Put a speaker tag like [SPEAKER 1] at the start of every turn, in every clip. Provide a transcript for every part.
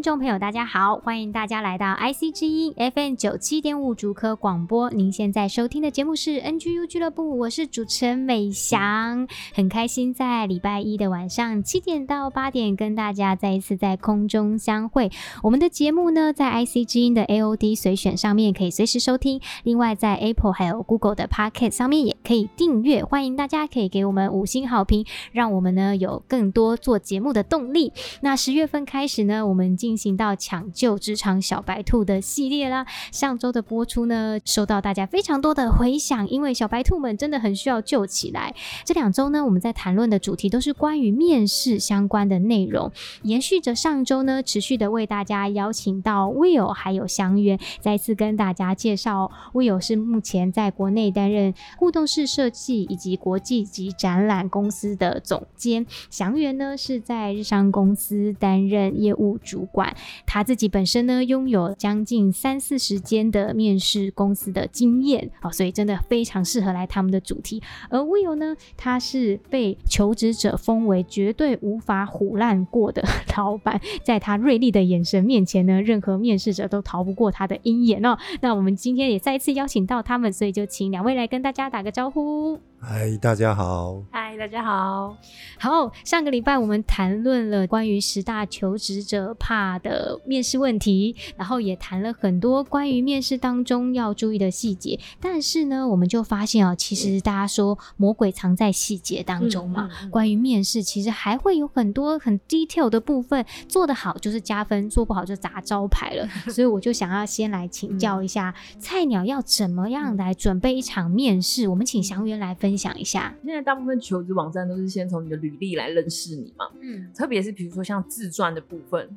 [SPEAKER 1] 听众朋友，大家好，欢迎大家来到 IC 之音 FM 九七点五竹科广播。您现在收听的节目是 NGU 俱乐部，我是主持人美翔，很开心在礼拜一的晚上七点到八点跟大家再一次在空中相会。我们的节目呢，在 IC 之音的 AOD 随选上面可以随时收听，另外在 Apple 还有 Google 的 Podcast 上面也可以订阅。欢迎大家可以给我们五星好评，让我们呢有更多做节目的动力。那十月份开始呢，我们进进行到抢救职场小白兔的系列啦。上周的播出呢，收到大家非常多的回响，因为小白兔们真的很需要救起来。这两周呢，我们在谈论的主题都是关于面试相关的内容，延续着上周呢，持续的为大家邀请到 Will 还有祥源，再次跟大家介绍。Will 是目前在国内担任互动式设计以及国际级展览公司的总监，祥源呢是在日商公司担任业务主。管他自己本身呢，拥有将近三四十间的面试公司的经验啊，所以真的非常适合来他们的主题。而 Will 呢，他是被求职者封为绝对无法唬烂过的 老板，在他锐利的眼神面前呢，任何面试者都逃不过他的鹰眼哦。那我们今天也再一次邀请到他们，所以就请两位来跟大家打个招呼。
[SPEAKER 2] 嗨，大家好。
[SPEAKER 3] 嗨，大家好。
[SPEAKER 1] 好，上个礼拜我们谈论了关于十大求职者怕的面试问题，然后也谈了很多关于面试当中要注意的细节。但是呢，我们就发现啊，其实大家说魔鬼藏在细节当中嘛。嗯嗯嗯、关于面试，其实还会有很多很 detail 的部分，做得好就是加分，做不好就砸招牌了。所以我就想要先来请教一下、嗯、菜鸟要怎么样来准备一场面试。我们请祥云来分。分享一下，
[SPEAKER 4] 现在大部分求职网站都是先从你的履历来认识你嘛，嗯，特别是比如说像自传的部分，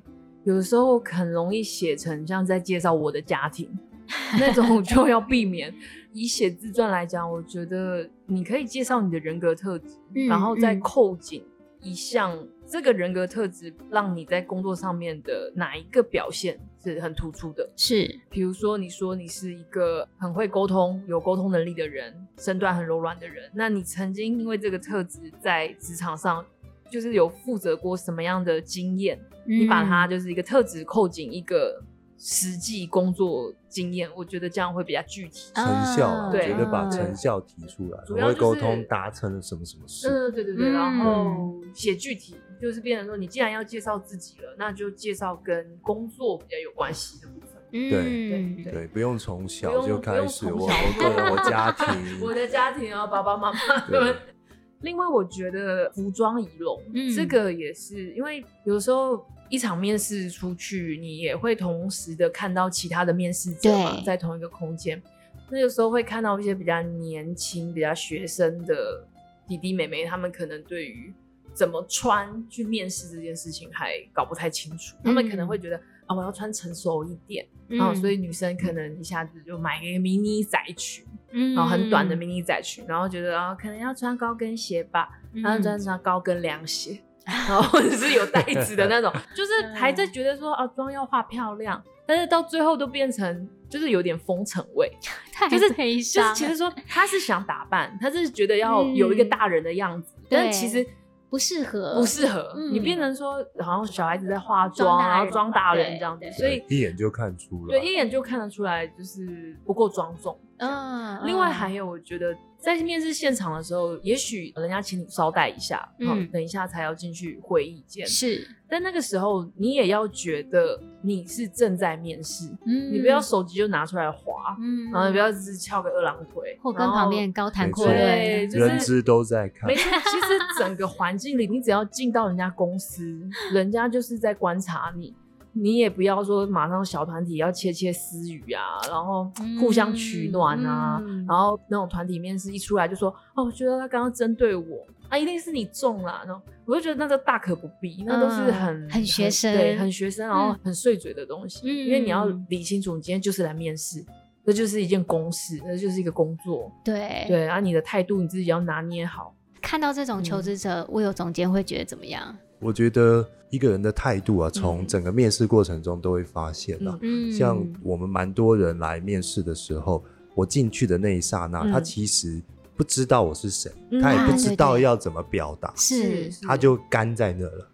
[SPEAKER 4] 有的时候很容易写成像在介绍我的家庭 那种，就要避免。以写自传来讲，我觉得你可以介绍你的人格特质，嗯，然后再扣紧一项。这个人格特质让你在工作上面的哪一个表现是很突出的？是，比如说你说你是一个很会沟通、有沟通能力的人，身段很柔软的人，那你曾经因为这个特质在职场上就是有负责过什么样的经验？嗯、你把它就是一个特质扣紧一个。实际工作经验，我觉得这样会比较具体。
[SPEAKER 2] 成效，对，觉得把成效提出来，主要会沟通达成了什么什么事。
[SPEAKER 4] 嗯，对对对。然后写具体，就是变成说，你既然要介绍自己了，那就介绍跟工作比较有关系的部分。
[SPEAKER 2] 对对对，不用从小就开始，我我我家 庭，
[SPEAKER 4] 我的家庭啊，爸爸妈妈。另外，我觉得服装仪容，这个也是因为有时候。一场面试出去，你也会同时的看到其他的面试者嘛，在同一个空间。那个时候会看到一些比较年轻、比较学生的弟弟妹妹，他们可能对于怎么穿去面试这件事情还搞不太清楚。嗯、他们可能会觉得啊，我要穿成熟一点，然后、嗯、所以女生可能一下子就买一个迷你窄裙，嗯、然后很短的迷你窄裙，然后觉得啊，可能要穿高跟鞋吧，然后穿穿高跟凉鞋。然后或者是有袋子的那种，就是还在觉得说啊，妆要画漂亮，但是到最后都变成就是有点风尘味，就是就是其实说他是想打扮，他是觉得要有一个大人的样子，但其实
[SPEAKER 1] 不适合，
[SPEAKER 4] 不适合。你变成说好像小孩子在化妆，然后装大人这样子，所以
[SPEAKER 2] 一眼就看出来，
[SPEAKER 4] 对，一眼就看得出来就是不够庄重。嗯，另外还有我觉得在面试现场的时候，也许人家请你稍待一下，嗯，等一下才要进去会议间。
[SPEAKER 1] 是，
[SPEAKER 4] 但那个时候你也要觉得你是正在面试，嗯，你不要手机就拿出来划，嗯，然后你不要只是翘个二郎腿，
[SPEAKER 1] 或跟旁边高谈阔论，
[SPEAKER 4] 对，就是
[SPEAKER 2] 人资都在看。
[SPEAKER 4] 没错，其实整个环境里，你只要进到人家公司，人家就是在观察你。你也不要说马上小团体要窃窃私语啊，然后互相取暖啊，嗯、然后那种团体面试一出来就说哦，我觉得他刚刚针对我啊，一定是你中了，然后我就觉得那个大可不必，那都是很、
[SPEAKER 1] 嗯、很学生，
[SPEAKER 4] 对，很学生，然后很碎嘴的东西，嗯、因为你要理清楚，你今天就是来面试，这就是一件公事，那就是一个工作，
[SPEAKER 1] 对
[SPEAKER 4] 对，啊，你的态度你自己要拿捏好。
[SPEAKER 1] 看到这种求职者，嗯、我有总监会觉得怎么样？
[SPEAKER 2] 我觉得一个人的态度啊，从整个面试过程中都会发现了。嗯，像我们蛮多人来面试的时候，我进去的那一刹那，嗯、他其实不知道我是谁，嗯、他也不知道要怎么表达，
[SPEAKER 1] 是，
[SPEAKER 2] 他就干在那了。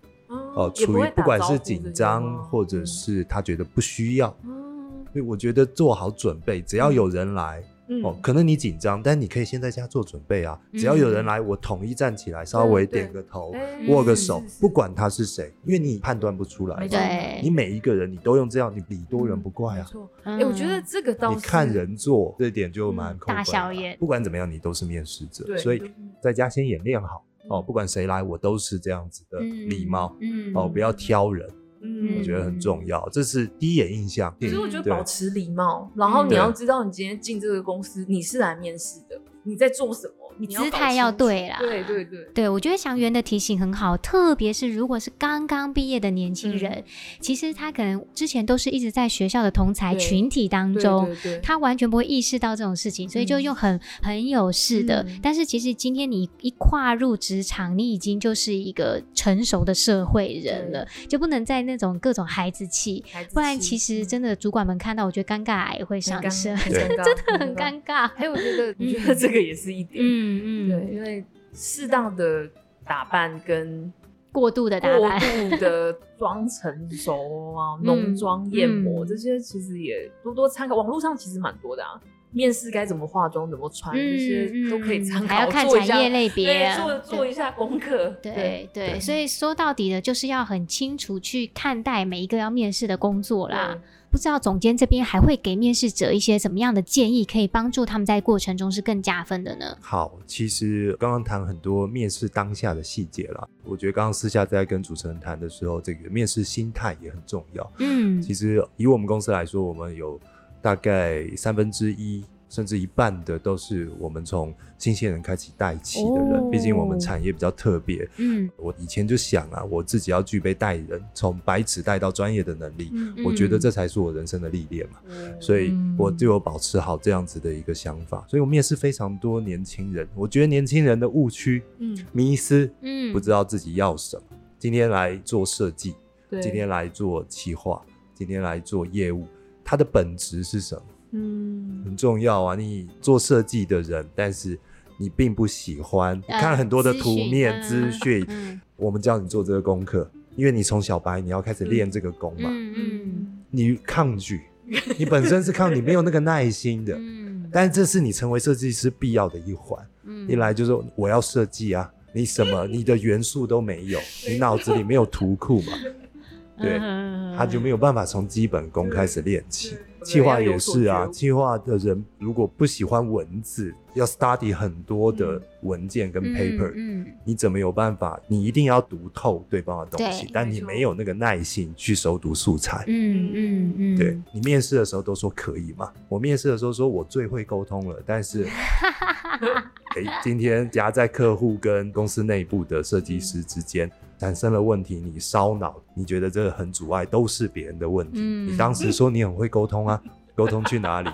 [SPEAKER 2] 哦，处于不管是紧张，或者是他觉得不需要。嗯，所以我觉得做好准备，只要有人来。哦，可能你紧张，但你可以先在家做准备啊。只要有人来，我统一站起来，稍微点个头，握个手，不管他是谁，因为你判断不出来。
[SPEAKER 1] 对，
[SPEAKER 2] 你每一个人你都用这样，你礼多人不怪啊。
[SPEAKER 4] 没错，哎，我觉得这个倒是
[SPEAKER 2] 你看人做这点就蛮
[SPEAKER 1] 大小眼。
[SPEAKER 2] 不管怎么样，你都是面试者，所以在家先演练好哦。不管谁来，我都是这样子的礼貌，哦，不要挑人。嗯，我觉得很重要，这是第一眼印象。
[SPEAKER 4] 所以我觉得保持礼貌，然后你要知道你今天进这个公司，你是来面试的，你在做什么。你姿态要对啦，对对对，
[SPEAKER 1] 对我觉得祥源的提醒很好，特别是如果是刚刚毕业的年轻人，嗯、其实他可能之前都是一直在学校的同才群体当中，他完全不会意识到这种事情，所以就用很、嗯、很有事的。嗯、但是其实今天你一跨入职场，你已经就是一个成熟的社会人了，就不能再那种各种孩子气，子气不然其实真的主管们看到，我觉得尴尬癌会上升，真的很尴尬。
[SPEAKER 4] 还有我觉得，我觉得这个也是一点。嗯对，因为适当的打扮跟
[SPEAKER 1] 过度的打扮、
[SPEAKER 4] 过度的装成熟啊、浓妆艳抹这些，其实也多多参考。网络上其实蛮多的啊，面试该怎么化妆、怎么穿，这些都可以参考。
[SPEAKER 1] 还要看产业类别，
[SPEAKER 4] 做做一下功课。
[SPEAKER 1] 对对，所以说到底的就是要很清楚去看待每一个要面试的工作啦。不知道总监这边还会给面试者一些什么样的建议，可以帮助他们在过程中是更加分的呢？
[SPEAKER 2] 好，其实刚刚谈很多面试当下的细节了，我觉得刚刚私下在跟主持人谈的时候，这个面试心态也很重要。嗯，其实以我们公司来说，我们有大概三分之一。甚至一半的都是我们从新鲜人开始带起的人，毕竟我们产业比较特别。嗯，我以前就想啊，我自己要具备带人，从白纸带到专业的能力，我觉得这才是我人生的历练嘛。所以我就有保持好这样子的一个想法。所以我面试非常多年轻人，我觉得年轻人的误区、嗯，迷失，嗯，不知道自己要什么。今天来做设计，今天来做企划，今天来做业务，它的本质是什么？嗯，很重要啊！你做设计的人，但是你并不喜欢，你看很多的图面资讯，我们教你做这个功课，因为你从小白你要开始练这个功嘛。嗯嗯，你抗拒，你本身是抗，你没有那个耐心的。嗯，但是这是你成为设计师必要的一环。嗯，一来就是我要设计啊，你什么你的元素都没有，你脑子里没有图库嘛？对，他就没有办法从基本功开始练起。企划也是啊，企划的人如果不喜欢文字，要 study 很多的文件跟 paper，嗯，你怎么有办法？你一定要读透对方的东西，但你没有那个耐心去熟读素材，嗯嗯嗯，对，你面试的时候都说可以嘛？我面试的时候说我最会沟通了，但是，哎，今天夹在客户跟公司内部的设计师之间。产生了问题，你烧脑，你觉得这个很阻碍，都是别人的问题。嗯、你当时说你很会沟通啊，沟通去哪里，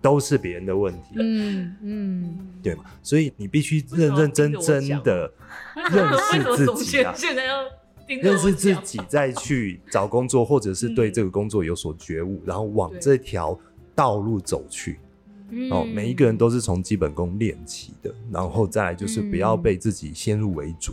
[SPEAKER 2] 都是别人的问题。嗯嗯，对嘛？所以你必须认认真真的 认识自己啊，现在要认识自己，再去找工作，或者是对这个工作有所觉悟，然后往这条道路走去。嗯、哦，每一个人都是从基本功练起的，然后再来就是不要被自己先入为主。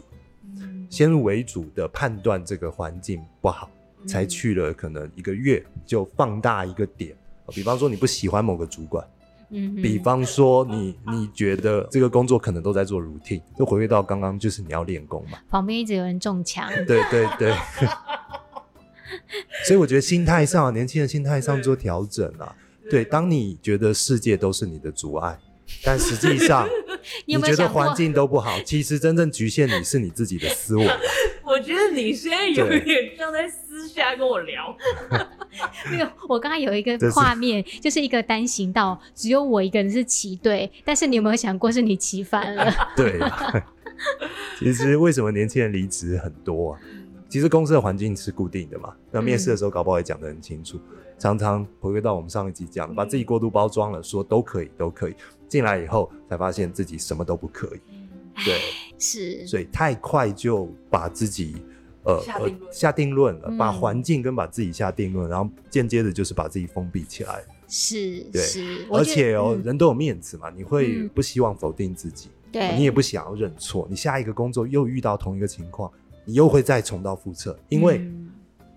[SPEAKER 2] 先入为主的判断这个环境不好，才去了可能一个月就放大一个点。比方说你不喜欢某个主管，嗯，比方说你你觉得这个工作可能都在做 routine，就回归到刚刚就是你要练功嘛。
[SPEAKER 1] 旁边一直有人中枪。
[SPEAKER 2] 对对对。所以我觉得心态上，年轻人心态上做调整啊。对，当你觉得世界都是你的阻碍，但实际上 你觉得环境都不好，其实真正局限你是你自己的思维。
[SPEAKER 4] 我觉得你现在有点像在私下跟我聊。
[SPEAKER 1] 那个，我刚刚有一个画面，就是一个单行道，只有我一个人是骑对，但是你有没有想过是你骑反了？
[SPEAKER 2] 对，其实为什么年轻人离职很多啊？其实公司的环境是固定的嘛，那面试的时候搞不好也讲得很清楚。嗯、常常回归到我们上一集讲，把自己过度包装了，说都可以，都可以。进来以后才发现自己什么都不可以。对，
[SPEAKER 1] 是。
[SPEAKER 2] 所以太快就把自己呃下定论、了，嗯、把环境跟把自己下定论，然后间接的就是把自己封闭起来。
[SPEAKER 1] 是，
[SPEAKER 2] 对。
[SPEAKER 1] 是
[SPEAKER 2] 而且哦，嗯、人都有面子嘛，你会不希望否定自己，对、嗯，你也不想要认错。你下一个工作又遇到同一个情况。你又会再重蹈覆辙，因为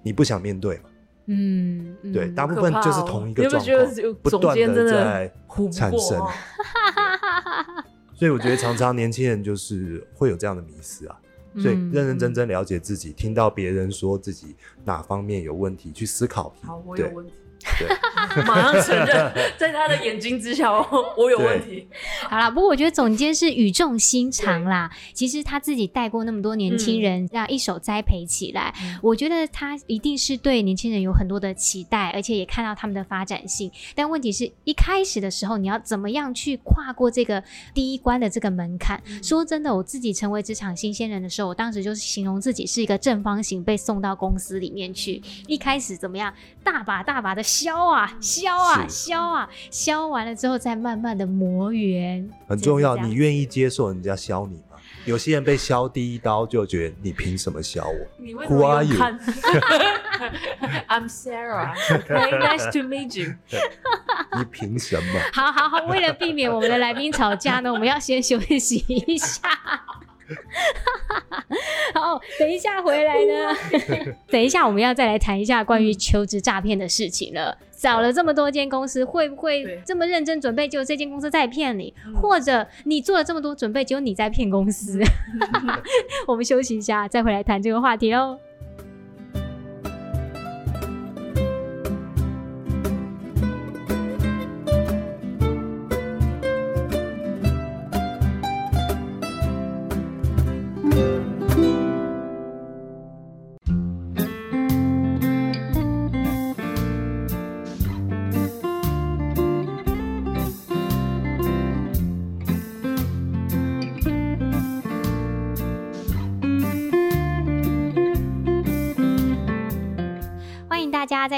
[SPEAKER 2] 你不想面对嘛。嗯，对，大部分就是同一个状况，不断的在产生。所以我觉得常常年轻人就是会有这样的迷思啊。所以认认真真了解自己，听到别人说自己哪方面有问题，去思考。
[SPEAKER 4] 好，我有问题。对，马上承认，在他的眼睛之下，我有问题。
[SPEAKER 1] 好啦，不过我觉得总监是语重心长啦。其实他自己带过那么多年轻人，这样一手栽培起来，嗯、我觉得他一定是对年轻人有很多的期待，而且也看到他们的发展性。但问题是一开始的时候，你要怎么样去跨过这个第一关的这个门槛？嗯、说真的，我自己成为职场新鲜人的时候，我当时就是形容自己是一个正方形被送到公司里面去。一开始怎么样，大把大把的。削啊削啊削啊削完了之后，再慢慢的磨圆，
[SPEAKER 2] 很重要。你愿意接受人家削你吗？有些人被削第一刀就觉得你凭什么削我？
[SPEAKER 4] 你为什么要看？I'm Sarah. Nice to meet you.
[SPEAKER 2] 你凭什么？
[SPEAKER 1] 好好好，为了避免我们的来宾吵架呢，我们要先休息一下。好，等一下回来呢。等一下，我们要再来谈一下关于求职诈骗的事情了。找了这么多间公司，会不会这么认真准备，就这间公司在骗你？或者你做了这么多准备，只有你在骗公司？我们休息一下，再回来谈这个话题喽。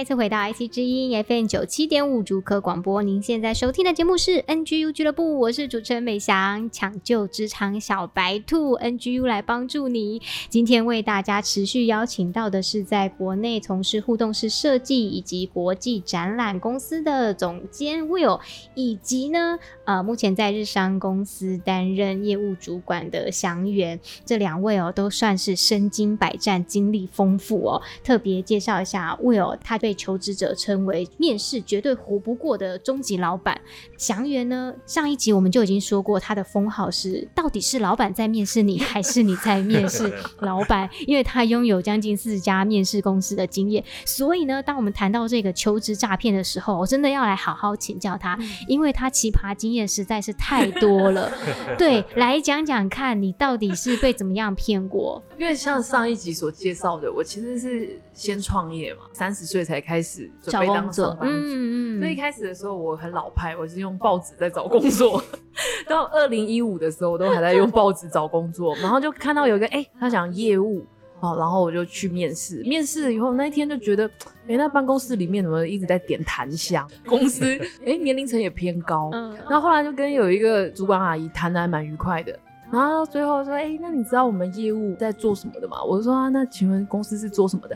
[SPEAKER 1] 次回到 IC 之音 FM 九七点五竹科广播，您现在收听的节目是 NGU 俱乐部，我是主持人美翔，抢救职场小白兔 NGU 来帮助你。今天为大家持续邀请到的是在国内从事互动式设计以及国际展览公司的总监 Will，以及呢呃目前在日商公司担任业务主管的祥元，这两位哦都算是身经百战、经历丰富哦。特别介绍一下 Will，他。被求职者称为面试绝对活不过的终极老板，祥源呢？上一集我们就已经说过，他的封号是到底是老板在面试你，还是你在面试 老板？因为他拥有将近四十家面试公司的经验，所以呢，当我们谈到这个求职诈骗的时候，我真的要来好好请教他，因为他奇葩经验实在是太多了。对，来讲讲看你到底是被怎么样骗过？
[SPEAKER 4] 因为像上一集所介绍的，我其实是先创业嘛，三十岁。才开始准备当上班族，嗯嗯，所以一开始的时候我很老派，我是用报纸在找工作。到二零一五的时候，我都还在用报纸找工作，然后就看到有一个，哎、欸，他讲业务，哦，然后我就去面试。面试以后那一天就觉得，哎、欸，那办公室里面怎么一直在点檀香？公司哎、欸、年龄层也偏高，嗯，然后后来就跟有一个主管阿姨谈的还蛮愉快的。然后最后说，哎、欸，那你知道我们业务在做什么的吗？我就说啊，那请问公司是做什么的？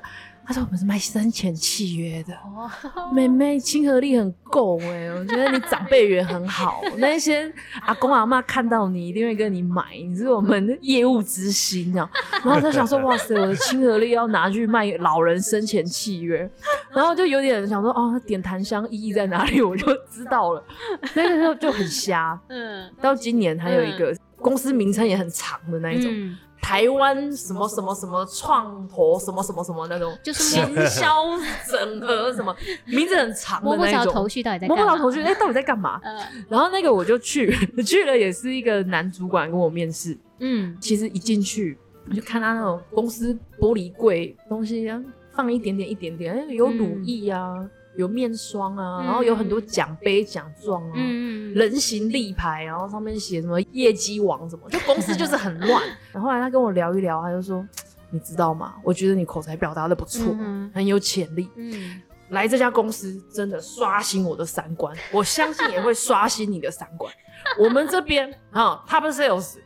[SPEAKER 4] 他说我们是卖生前契约的。哦，妹妹亲和力很够哎，我觉得你长辈缘很好。那些阿公阿妈看到你一定会跟你买，你是我们的业务之星啊。然后他想说，哇塞，我的亲和力要拿去卖老人生前契约，然后就有点想说，哦，点檀香意义在哪里？我就知道了。那个时候就很瞎。嗯，到今年还有一个。公司名称也很长的那一种，嗯、台湾什么什么什么创投什么什么什么那种，就是营销 整合什么，名字很长的那种。摸不着
[SPEAKER 1] 头绪，到底在
[SPEAKER 4] 摸不着头绪，哎，到底在干嘛？嗯、然后那个我就去 去了，也是一个男主管跟我面试。嗯，其实一进去我就看他那种公司玻璃柜东西，放一点点一点点，有乳液啊。嗯有面霜啊，嗯、然后有很多奖杯奖状啊，嗯、人形立牌，然后上面写什么业绩王什么，就公司就是很乱。然后后来他跟我聊一聊，他就说：“你知道吗？我觉得你口才表达的不错，嗯、很有潜力。嗯、来这家公司真的刷新我的三观，我相信也会刷新你的三观。我们这边啊，Top Sales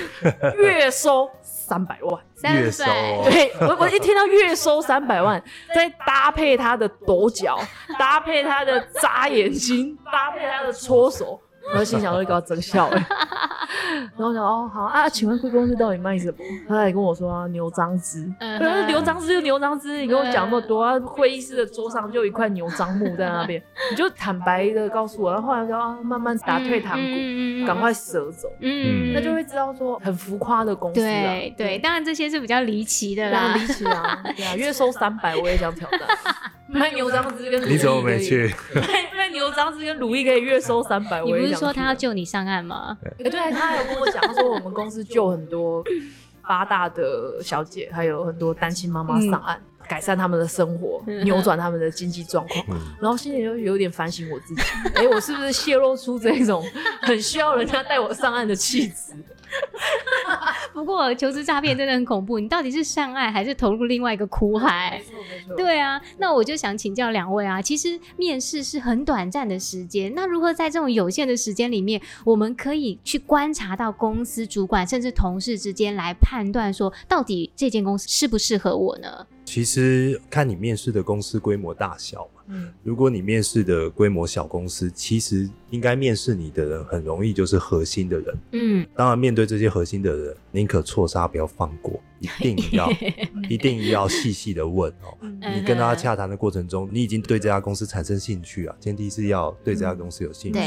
[SPEAKER 4] 月收。”三百万
[SPEAKER 2] 月收，
[SPEAKER 4] 对，我我一听到月收三百万，再搭配他的抖脚，搭配他的眨眼睛，搭配他的搓手。我心想说你给我整笑哎，然后我想哦好啊，请问贵公司到底卖什么？他还跟我说啊牛樟芝，牛樟芝就牛樟芝，你跟我讲那么多啊，会议室的桌上就一块牛樟木在那边，你就坦白的告诉我，然后后来就啊慢慢打退堂鼓，赶快舍走，嗯，那就会知道说很浮夸的公司啊，
[SPEAKER 1] 对对，当然这些是比较离奇的啦，
[SPEAKER 4] 离奇啊，对啊，月收三百我也想挑战，卖牛樟芝跟
[SPEAKER 2] 你怎么没去？
[SPEAKER 4] 卖牛樟芝跟乳液可以月收三百，我不是。
[SPEAKER 1] 说他要救你上岸吗？
[SPEAKER 4] 对，对，他还有跟我讲，他说我们公司救很多八大的小姐，还有很多单亲妈妈上岸，嗯、改善他们的生活，扭转他们的经济状况。嗯、然后心里就有点反省我自己，哎、欸，我是不是泄露出这种很需要人家带我上岸的气质？
[SPEAKER 1] 不过求职诈骗真的很恐怖，你到底是上岸还是投入另外一个苦海？对啊，那我就想请教两位啊，其实面试是很短暂的时间，那如何在这种有限的时间里面，我们可以去观察到公司主管甚至同事之间来判断说，到底这间公司适不适合我呢？
[SPEAKER 2] 其实看你面试的公司规模大小嘛。嗯，如果你面试的规模小公司，其实应该面试你的人很容易就是核心的人。嗯，当然面对这些核心的人，宁可错杀不要放过，一定要 一定要细细的问哦。你跟他洽谈的过程中，你已经对这家公司产生兴趣啊，前提是要对这家公司有兴趣。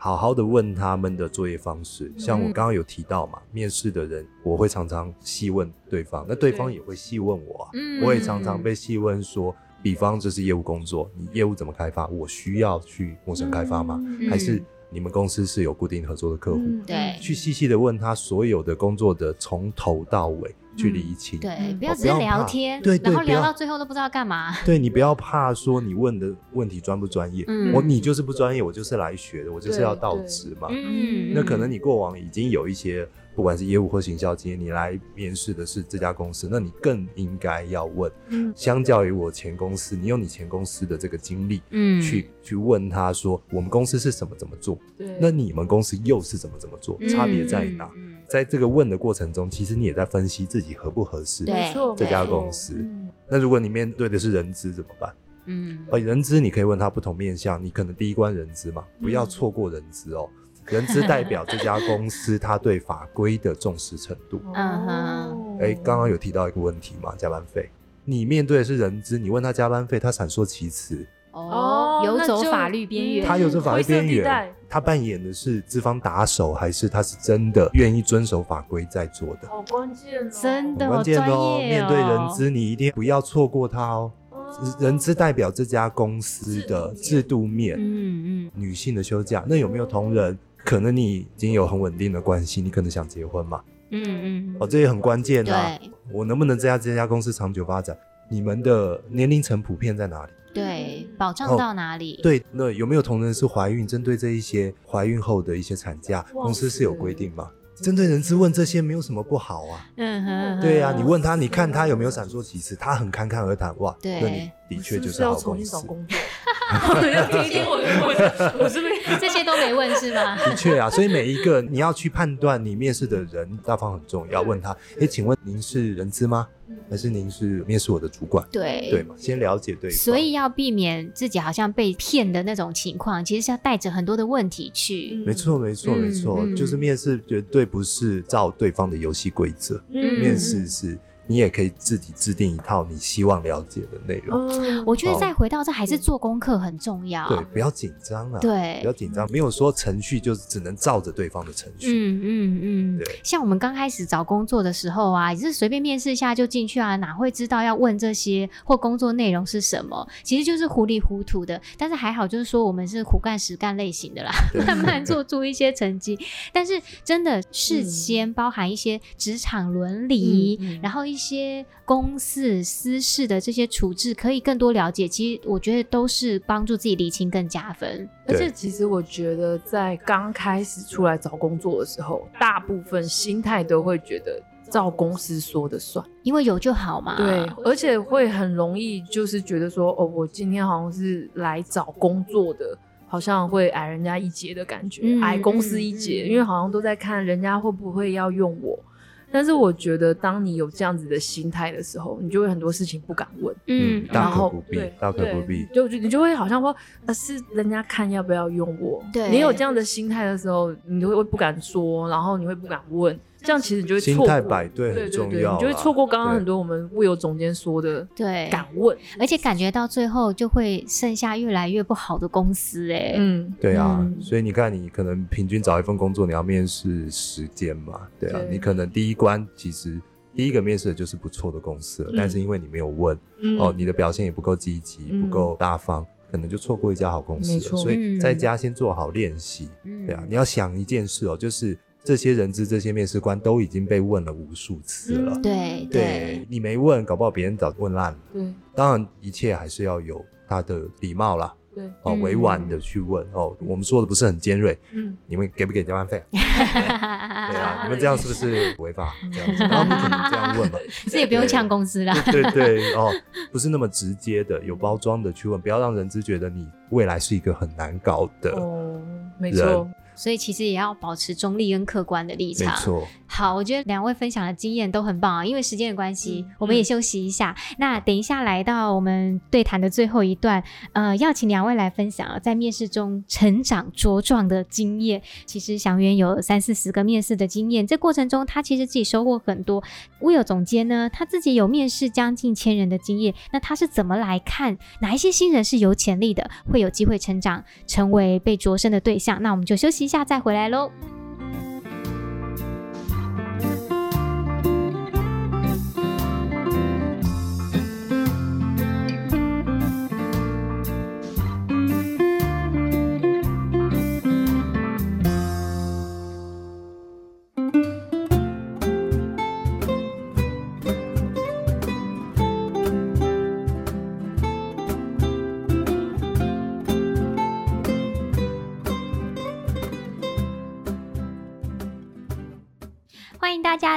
[SPEAKER 2] 好好的问他们的作业方式，像我刚刚有提到嘛，嗯、面试的人我会常常细问对方，那对方也会细问我啊，我也常常被细问说，比方这是业务工作，你业务怎么开发？我需要去陌生开发吗？嗯、还是你们公司是有固定合作的客户？嗯、
[SPEAKER 1] 对，
[SPEAKER 2] 去细细的问他所有的工作的从头到尾。去理清，
[SPEAKER 1] 对，不要只是聊天，
[SPEAKER 2] 对，
[SPEAKER 1] 然后聊到最后都不知道干嘛。
[SPEAKER 2] 对，你不要怕说你问的问题专不专业，我你就是不专业，我就是来学的，我就是要到职嘛。嗯，那可能你过往已经有一些不管是业务或行销经验，你来面试的是这家公司，那你更应该要问。嗯，相较于我前公司，你有你前公司的这个经历，嗯，去去问他说我们公司是什么怎么做，对，那你们公司又是怎么怎么做，差别在哪？在这个问的过程中，其实你也在分析自己合不合适这家公司。那如果你面对的是人资怎么办？嗯，而人资你可以问他不同面向，你可能第一关人资嘛，不要错过人资哦。人资代表这家公司他对法规的重视程度。嗯哼。哎，刚刚有提到一个问题嘛，加班费。你面对的是人资，你问他加班费，他闪烁其词。
[SPEAKER 1] 哦，游走法律边缘，
[SPEAKER 2] 他游走法律边缘，他扮演的是资方打手，还是他是真的愿意遵守法规在做的？
[SPEAKER 4] 好关键哦，
[SPEAKER 1] 真的
[SPEAKER 2] 关键哦。面对人资，你一定不要错过他哦。人资代表这家公司的制度面，嗯嗯，女性的休假，那有没有同仁？可能你已经有很稳定的关系，你可能想结婚嘛？嗯嗯，哦，这也很关键啊。我能不能这家这家公司长久发展？你们的年龄层普遍在哪里？
[SPEAKER 1] 对，保障到哪里？
[SPEAKER 2] 哦、对，那有没有同仁是怀孕？针对这一些怀孕后的一些产假，公司是有规定吗？针对人资问这些没有什么不好啊。嗯哼，对呀、啊，你问他，你看他有没有闪烁其词？他很侃侃而谈，哇，对，那你的确就是好公司。
[SPEAKER 4] 我是要重新找工作？我是不是
[SPEAKER 1] 这些都没问是吗？
[SPEAKER 2] 的确啊，所以每一个你要去判断你面试的人，大方很重要。问他，哎，请问您是人资吗？还是您是面试我的主管？
[SPEAKER 1] 对
[SPEAKER 2] 对嘛，先了解对方。
[SPEAKER 1] 所以要避免自己好像被骗的那种情况，其实是要带着很多的问题去。
[SPEAKER 2] 没错，没错，没错，嗯，就是面试绝对不是照对方的游戏规则，
[SPEAKER 1] 嗯，
[SPEAKER 2] 面试是。你也可以自己制定一套你希望了解的内容。
[SPEAKER 1] 嗯，我觉得再回到这还是做功课很重要。
[SPEAKER 2] 对，不要紧张啊。
[SPEAKER 1] 对，
[SPEAKER 2] 不要紧张，没有说程序就是只能照着对方的程序。
[SPEAKER 1] 嗯嗯嗯。对，像我们刚开始找工作的时候啊，也是随便面试一下就进去啊，哪会知道要问这些或工作内容是什么？其实就是糊里糊涂的。但是还好，就是说我们是苦干实干类型的啦，慢慢做出一些成绩。但是真的事先包含一些职场伦理，嗯，然后一。一些公事私事的这些处置，可以更多了解。其实我觉得都是帮助自己理清更加分。
[SPEAKER 4] 而且其实我觉得在刚开始出来找工作的时候，大部分心态都会觉得照公司说的算，
[SPEAKER 1] 因为有就好嘛。
[SPEAKER 4] 对，而且会很容易就是觉得说，哦，我今天好像是来找工作的，好像会矮人家一截的感觉，嗯、矮公司一截，嗯、因为好像都在看人家会不会要用我。但是我觉得，当你有这样子的心态的时候，你就会很多事情不敢问，
[SPEAKER 2] 嗯，大可不必，大可不必，
[SPEAKER 4] 就就你就会好像说，呃，是人家看要不要用我，
[SPEAKER 1] 对，
[SPEAKER 4] 你有这样的心态的时候，你就会不敢说，然后你会不敢问。这样其实你就会错过，
[SPEAKER 2] 心态摆对很重要，对对对，
[SPEAKER 4] 你就会错过刚刚很多我们物有总监说的，
[SPEAKER 1] 对，
[SPEAKER 4] 敢问，
[SPEAKER 1] 而且感觉到最后就会剩下越来越不好的公司，哎，
[SPEAKER 4] 嗯，
[SPEAKER 2] 对啊，嗯、所以你看，你可能平均找一份工作，你要面试时间嘛，对啊，对，你可能第一关其实第一个面试的就是不错的公司了，嗯，但是因为你没有问，嗯，哦，你的表现也不够积极，不够大方，嗯，可能就错过一家好公司了，所以在家先做好练习，嗯，对啊，你要想一件事哦，就是。这些人资、这些面试官都已经被问了无数次了。
[SPEAKER 1] 嗯、对对，
[SPEAKER 2] 对，你没问，搞不好别人早问烂了。
[SPEAKER 4] 对，
[SPEAKER 2] 当然一切还是要有他的礼貌啦。
[SPEAKER 4] 对，
[SPEAKER 2] 哦，委婉的去问、嗯、哦。我们说的不是很尖锐。嗯，你们给不给加班费？对啊，你们这样是不是违法？这样子，然后不可能这样问嘛。
[SPEAKER 1] 这也不用呛公司啦。
[SPEAKER 2] 对对，对哦，不是那么直接的，有包装的去问，不要让人资觉得你未来是一个很难搞的。
[SPEAKER 4] 哦，没错。
[SPEAKER 1] 所以其实也要保持中立跟客观的立
[SPEAKER 2] 场。
[SPEAKER 1] 好，我觉得两位分享的经验都很棒啊。因为时间的关系，嗯，我们也休息一下，嗯。那等一下来到我们对谈的最后一段，呃，要请两位来分享在面试中成长茁壮的经验。其实祥源有三四十个面试的经验，这过程中他其实自己收获很多。务有总监呢，他自己有面试将近千人的经验，那他是怎么来看哪一些新人是有潜力的，会有机会成长，成为被擢升的对象？那我们就休息一下再回来喽。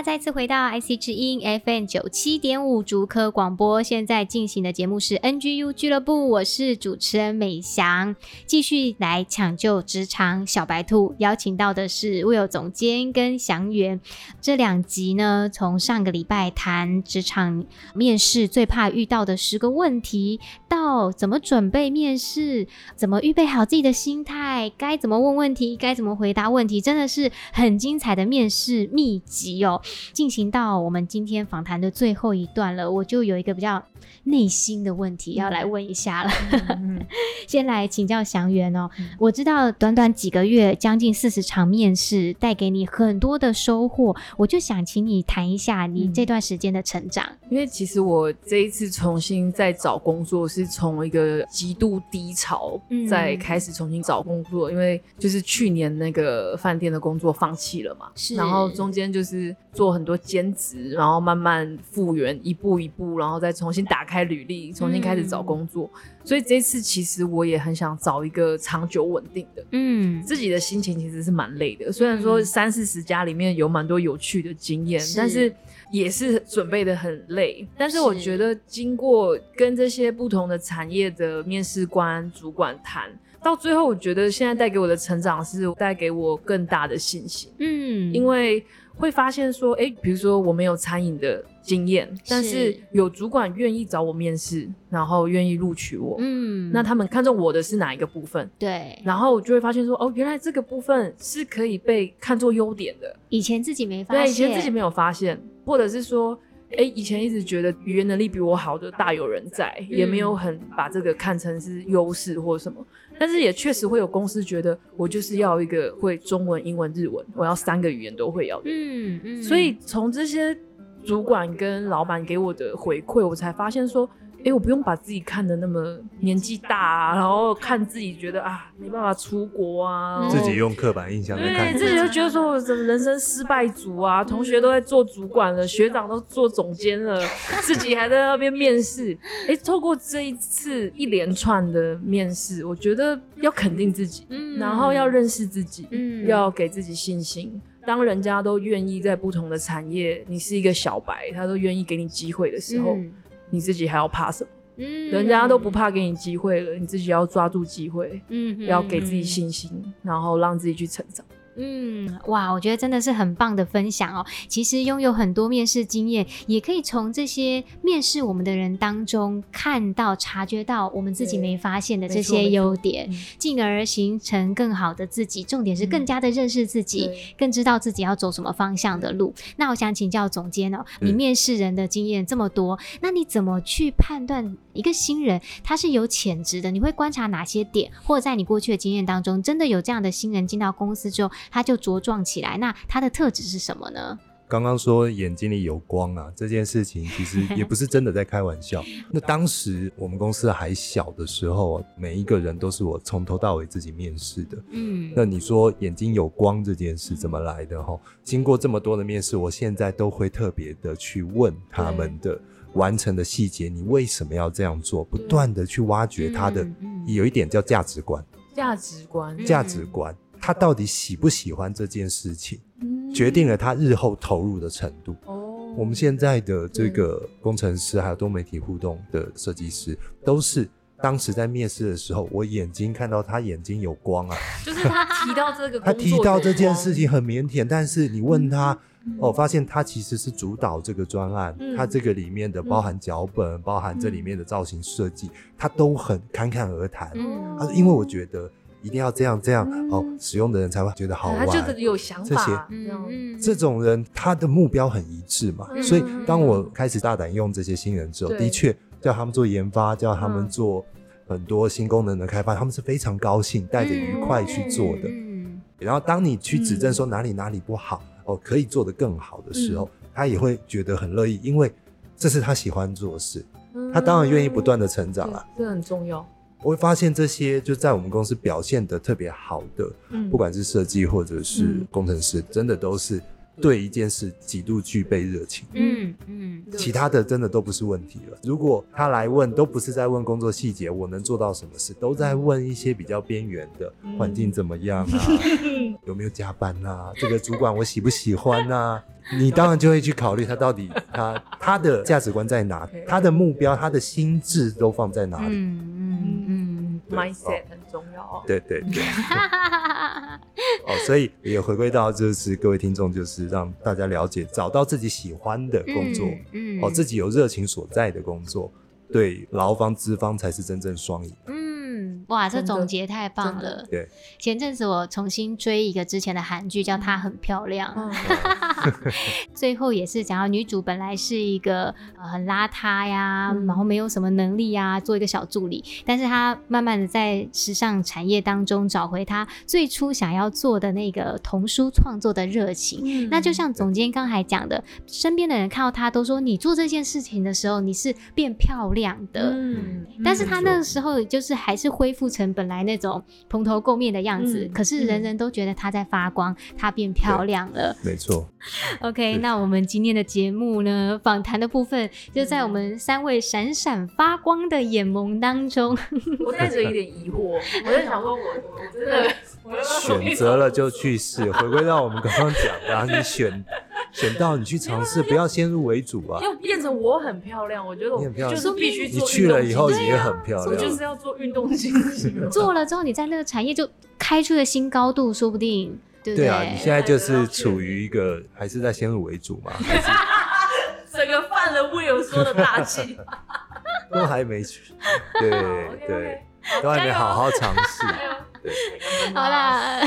[SPEAKER 1] 再次回到 IC 之音 FM 九七点五竹科广播，现在进行的节目是 NGU 俱乐部，我是主持人美翔，继续来抢救职场小白兔，邀请到的是 Will 总监跟祥元。这两集呢，从上个礼拜谈职场面试最怕遇到的十个问题，到怎么准备面试，怎么预备好自己的心态，该怎么问问题，该怎么回答问题，真的是很精彩的面试秘籍。哦，进行到我们今天访谈的最后一段了，我就有一个比较内心的问题要来问一下了。嗯、先来请教祥源哦、嗯，我知道短短几个月，将近四十场面试，带给你很多的收获，我就想请你谈一下你这段时间的成长。
[SPEAKER 4] 因为其实我这一次重新再找工作，是从一个极度低潮再开始重新找工作，嗯、因为就是去年那个饭店的工作放弃了嘛，是，然后中间。就是做很多兼职，然后慢慢复原，一步一步，然后再重新打开履历，重新开始找工作。嗯、所以这次其实我也很想找一个长久稳定的。嗯，自己的心情其实是蛮累的。虽然说三四十家里面有蛮多有趣的经验，是，但是也是准备的很累。但是我觉得经过跟这些不同的产业的面试官、主管谈。到最后，我觉得现在带给我的成长是带给我更大的信心。嗯，因为会发现说，哎、欸，比如说我没有餐饮的经验，但是有主管愿意找我面试，然后愿意录取我。嗯，那他们看中我的是哪一个部分？
[SPEAKER 1] 对，
[SPEAKER 4] 然后我就会发现说，哦，原来这个部分是可以被看作优点的。
[SPEAKER 1] 以前自己没发现，
[SPEAKER 4] 对，以前自己没有发现，或者是说。哎，以前一直觉得语言能力比我好的大有人在，嗯、也没有很把这个看成是优势或什么。但是也确实会有公司觉得我就是要一个会中文、英文、日文，我要三个语言都会要的。嗯嗯。所以从这些主管跟老板给我的回馈，我才发现说。哎、欸，我不用把自己看的那么年纪大啊，然后看自己觉得啊没办法出国啊，
[SPEAKER 2] 自己用刻板印象来看，
[SPEAKER 4] 对，自己就觉得说我怎么人生失败族啊，同学都在做主管了，学长都做总监了，自己还在那边面试。哎、欸，透过这一次一连串的面试，我觉得要肯定自己，嗯，然后要认识自己，嗯，要给自己信心。当人家都愿意在不同的产业，你是一个小白，他都愿意给你机会的时候。嗯你自己还要怕什么？嗯，人家都不怕给你机会了，你自己要抓住机会，嗯，要给自己信心，然后让自己去成长。
[SPEAKER 1] 嗯，哇，我觉得真的是很棒的分享哦。其实拥有很多面试经验，也可以从这些面试我们的人当中看到、察觉到我们自己没发现的这些优点，进而形成更好的自己。重点是更加的认识自己，嗯、更知道自己要走什么方向的路。那我想请教总监哦，你面试人的经验这么多，那你怎么去判断一个新人他是有潜质的？你会观察哪些点？或者在你过去的经验当中，真的有这样的新人进到公司之后？他就茁壮起来，那他的特质是什么呢？
[SPEAKER 2] 刚刚说眼睛里有光啊，这件事情其实 也不是真的在开玩笑。那当时我们公司还小的时候，每一个人都是我从头到尾自己面试的。嗯，那你说眼睛有光这件事怎么来的？哈，经过这么多的面试，我现在都会特别的去问他们的完成的细节，你为什么要这样做？不断的去挖掘他的，有一点叫价值观。
[SPEAKER 4] 价值观，
[SPEAKER 2] 价值观。他到底喜不喜欢这件事情，决定了他日后投入的程度。哦，我们现在的这个工程师还有多媒体互动的设计师，都是当时在面试的时候，我眼睛看到他眼睛有光啊，
[SPEAKER 4] 就是他提到这个，
[SPEAKER 2] 他提到这件事情很腼腆，但是你问他，哦，发现他其实是主导这个专案，他这个里面的包含脚本，包含这里面的造型设计，他都很侃侃而谈。嗯，他说，因为我觉得。一定要这样这样、嗯、哦，使用的人才会觉得好玩。
[SPEAKER 4] 他就是有想法。这些，
[SPEAKER 2] 嗯、这种人他的目标很一致嘛，嗯、所以当我开始大胆用这些新人之后，嗯、的确叫他们做研发，叫他们做很多新功能的开发，嗯、他们是非常高兴，带着愉快去做的。嗯、然后当你去指正说哪里哪里不好，嗯、哦，可以做得更好的时候，嗯、他也会觉得很乐意，因为这是他喜欢做的事，嗯、他当然愿意不断的成长啊，
[SPEAKER 4] 这很重要。
[SPEAKER 2] 我会发现这些就在我们公司表现的特别好的，嗯、不管是设计或者是工程师，嗯、真的都是对一件事极度具备热情。嗯嗯，嗯其他的真的都不是问题了。如果他来问，都不是在问工作细节，我能做到什么事，都在问一些比较边缘的环境怎么样啊，嗯、有没有加班啊，这个主管我喜不喜欢啊？你当然就会去考虑他到底他他的价值观在哪，他的目标，他的心智都放在哪
[SPEAKER 4] 里。Mindset 很重要哦。
[SPEAKER 2] 对对对。哦，所以也回归到就是各位听众，就是让大家了解，找到自己喜欢的工作，嗯，嗯哦，自己有热情所在的工作，对劳方资方才是真正双赢。嗯
[SPEAKER 1] 哇，这总结太棒了！对，前阵子我重新追一个之前的韩剧，叫《她很漂亮》最后也是讲到女主本来是一个呃很邋遢呀，然后没有什么能力呀，做一个小助理，但是她慢慢的在时尚产业当中找回她最初想要做的那个童书创作的热情。那就像总监刚才讲的，身边的人看到她都说，你做这件事情的时候，你是变漂亮的。嗯，但是她那个时候就是还是恢复。复成本来那种蓬头垢面的样子，嗯、可是人人都觉得她在发光，她、嗯、变漂亮了。
[SPEAKER 2] 没错。
[SPEAKER 1] OK，那我们今天的节目呢，访谈的部分就在我们三位闪闪发光的眼眸当中。
[SPEAKER 4] 我带着一点疑惑，我在想说我，我真的
[SPEAKER 2] 选择了就去试，回归到我们刚刚讲的，你选 选到你去尝试，不要先入为主啊。
[SPEAKER 4] 要变成我很漂亮，我觉得我就是必须。
[SPEAKER 2] 你去了以后你也很漂亮，
[SPEAKER 4] 我就是要做运动经济。
[SPEAKER 1] 做了之后，你在那个产业就开出了新高度，说不定。对，对，对啊，
[SPEAKER 2] 你现在就是处于一个还是在先入为主嘛？
[SPEAKER 4] 整个犯了 Will 说的大忌，
[SPEAKER 2] 都还没去，对对，都还没好好尝试。对，
[SPEAKER 1] 好啦。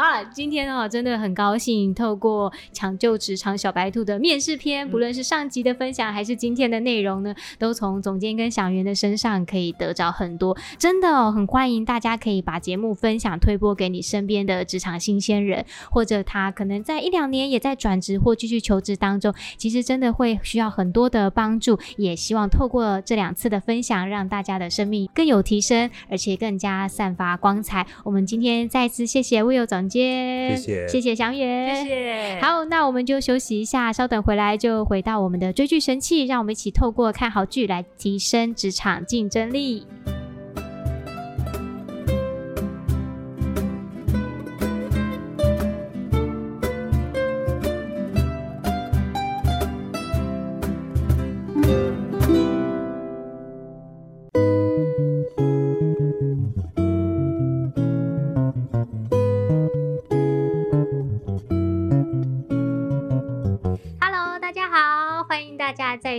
[SPEAKER 1] 好了，今天哦，真的很高兴，透过抢救职场小白兔的面试篇，不论是上集的分享，还是今天的内容呢，都从总监跟小袁的身上可以得着很多。真的哦，很欢迎大家可以把节目分享推播给你身边的职场新鲜人，或者他可能在一两年也在转职或继续求职当中，其实真的会需要很多的帮助。也希望透过这两次的分享，让大家的生命更有提升，而且更加散发光彩。我们今天再次谢谢 Will 总。谢谢，谢谢祥远，
[SPEAKER 4] 谢谢。
[SPEAKER 1] 好，那我们就休息一下，稍等回来就回到我们的追剧神器，让我们一起透过看好剧来提升职场竞争力。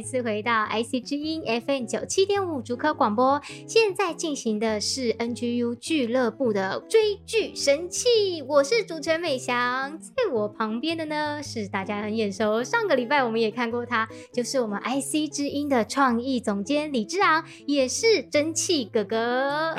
[SPEAKER 1] 再次回到 IC 之音 FM 九七点五主科广播，现在进行的是 NGU 俱乐部的追剧神器。我是主持人美翔，在我旁边的呢是大家很眼熟，上个礼拜我们也看过他，就是我们 IC 之音的创意总监李之昂，也是蒸汽哥哥。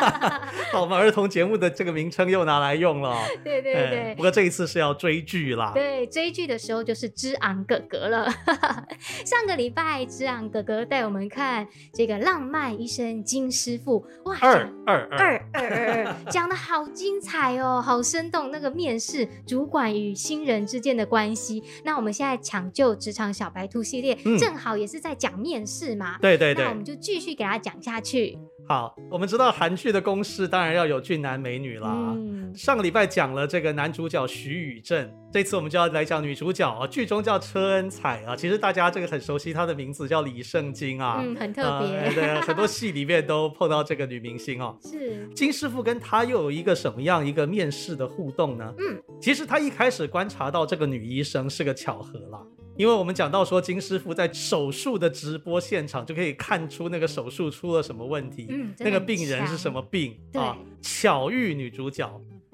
[SPEAKER 5] 好，我们儿童节目的这个名称又拿来用了。
[SPEAKER 1] 对对对、欸，
[SPEAKER 5] 不过这一次是要追剧啦。
[SPEAKER 1] 对，追剧的时候就是之昂哥哥了。上个。礼拜之让哥哥带我们看这个浪漫医生金师傅，哇，
[SPEAKER 5] 二二二。
[SPEAKER 1] 二二二，讲的好精彩哦，好生动。那个面试主管与新人之间的关系，那我们现在抢救职场小白兔系列，嗯、正好也是在讲面试嘛，
[SPEAKER 5] 对对对，
[SPEAKER 1] 那我们就继续给他讲下去。
[SPEAKER 5] 好，我们知道韩剧的公式当然要有俊男美女啦。嗯、上个礼拜讲了这个男主角徐宇正，这次我们就要来讲女主角啊，剧中叫车恩彩啊。其实大家这个很熟悉，她的名字叫李圣经啊，
[SPEAKER 1] 嗯，很特别。
[SPEAKER 5] 呃、对，很多戏里面都碰到这个女明星哦。
[SPEAKER 1] 是
[SPEAKER 5] 金师傅跟她又有一个什么样一个面试的互动呢？嗯，其实他一开始观察到这个女医生是个巧合啦。因为我们讲到说，金师傅在手术的直播现场就可以看出那个手术出了什么问题，嗯、那个病人是什么病啊？巧遇女主角，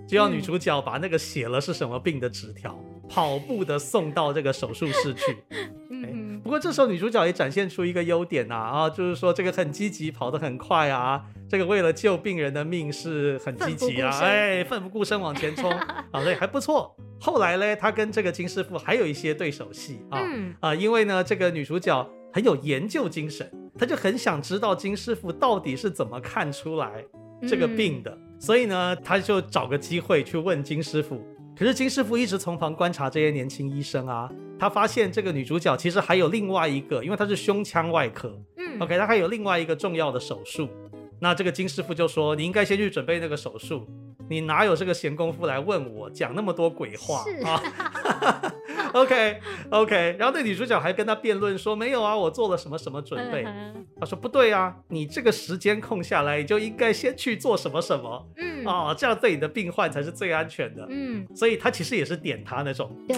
[SPEAKER 5] 就要女主角把那个写了是什么病的纸条，嗯、跑步的送到这个手术室去。嗯，不过这时候女主角也展现出一个优点呐，啊，就是说这个很积极，跑得很快啊。这个为了救病人的命是很积极啊，哎，奋不顾身往前冲 啊，所以还不错。后来呢，他跟这个金师傅还有一些对手戏啊、嗯、啊，因为呢，这个女主角很有研究精神，她就很想知道金师傅到底是怎么看出来这个病的，嗯、所以呢，她就找个机会去问金师傅。可是金师傅一直从旁观察这些年轻医生啊，他发现这个女主角其实还有另外一个，因为她是胸腔外科，嗯，OK，她还有另外一个重要的手术。那这个金师傅就说：“你应该先去准备那个手术，你哪有这个闲工夫来问我讲那么多鬼话啊？”OK OK，然后那女主角还跟他辩论说：“没有啊，我做了什么什么准备。嗯”他说：“不对啊，你这个时间空下来，你就应该先去做什么什么，嗯哦，这样对你的病患才是最安全的。”嗯，所以他其实也是点他那种
[SPEAKER 1] 对。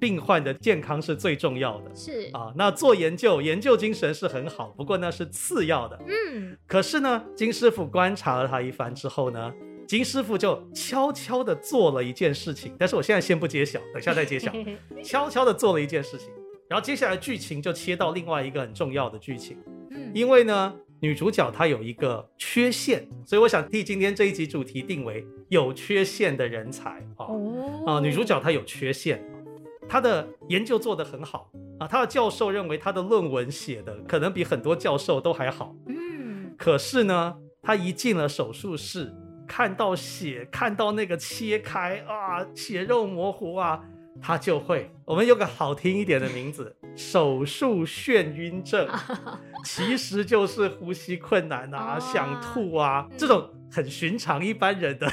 [SPEAKER 5] 病患的健康是最重要的，
[SPEAKER 1] 是
[SPEAKER 5] 啊，那做研究，研究精神是很好，不过那是次要的。嗯，可是呢，金师傅观察了他一番之后呢，金师傅就悄悄地做了一件事情，但是我现在先不揭晓，等一下再揭晓。悄悄地做了一件事情，然后接下来剧情就切到另外一个很重要的剧情。嗯，因为呢，女主角她有一个缺陷，所以我想替今天这一集主题定为有缺陷的人才。啊，哦，啊，女主角她有缺陷。他的研究做得很好啊，他的教授认为他的论文写的可能比很多教授都还好。嗯，可是呢，他一进了手术室，看到血，看到那个切开啊，血肉模糊啊，他就会，我们有个好听一点的名字，手术眩晕症，其实就是呼吸困难啊，想吐啊，这种很寻常一般人的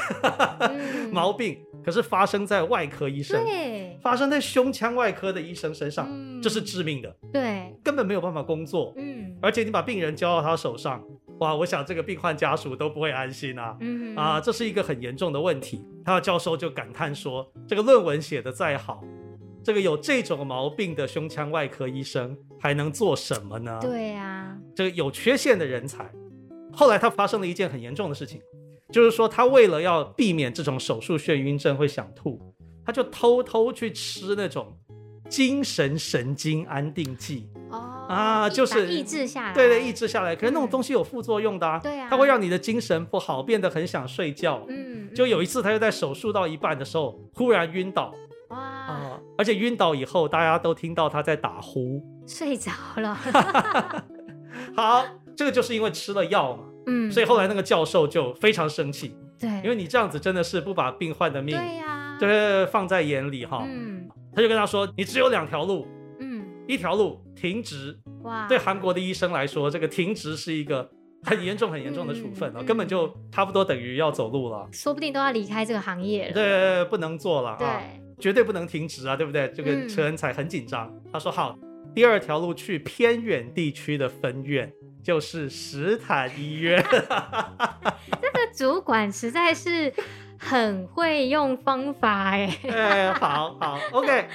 [SPEAKER 5] 毛病。可是发生在外科医生，
[SPEAKER 1] 对，
[SPEAKER 5] 发生在胸腔外科的医生身上，嗯、这是致命的，
[SPEAKER 1] 对，
[SPEAKER 5] 根本没有办法工作，嗯，而且你把病人交到他手上，哇，我想这个病患家属都不会安心啊，嗯啊，这是一个很严重的问题。他的教授就感叹说，这个论文写得再好，这个有这种毛病的胸腔外科医生还能做什么呢？
[SPEAKER 1] 对呀、啊，
[SPEAKER 5] 这个有缺陷的人才。后来他发生了一件很严重的事情。就是说，他为了要避免这种手术眩晕症会想吐，他就偷偷去吃那种精神神经安定剂。
[SPEAKER 1] 哦
[SPEAKER 5] 啊，就是
[SPEAKER 1] 抑制下来，
[SPEAKER 5] 对对，抑制下来。可是那种东西有副作用的啊，
[SPEAKER 1] 对啊，
[SPEAKER 5] 它会让你的精神不好，变得很想睡觉。
[SPEAKER 1] 嗯，
[SPEAKER 5] 就有一次，他就在手术到一半的时候，忽然晕倒。
[SPEAKER 1] 哇
[SPEAKER 5] 啊！而且晕倒以后，大家都听到他在打呼，
[SPEAKER 1] 睡着了。
[SPEAKER 5] 好，这个就是因为吃了药嘛。嗯，所以后来那个教授就非常生气，
[SPEAKER 1] 对，
[SPEAKER 5] 因为你这样子真的是不把病患的命，
[SPEAKER 1] 对呀，
[SPEAKER 5] 对，放在眼里哈。嗯，他就跟他说，你只有两条路，
[SPEAKER 1] 嗯，
[SPEAKER 5] 一条路停职，哇，对韩国的医生来说，这个停职是一个很严重、很严重的处分哦，根本就差不多等于要走路了，
[SPEAKER 1] 说不定都要离开这个行业了，
[SPEAKER 5] 对，不能做了，
[SPEAKER 1] 对，
[SPEAKER 5] 绝对不能停职啊，对不对？这个车恩彩很紧张，他说好，第二条路去偏远地区的分院。就是石潭医院，这
[SPEAKER 1] 个主管实在是很会用方法哎。
[SPEAKER 5] 哎，好好，OK。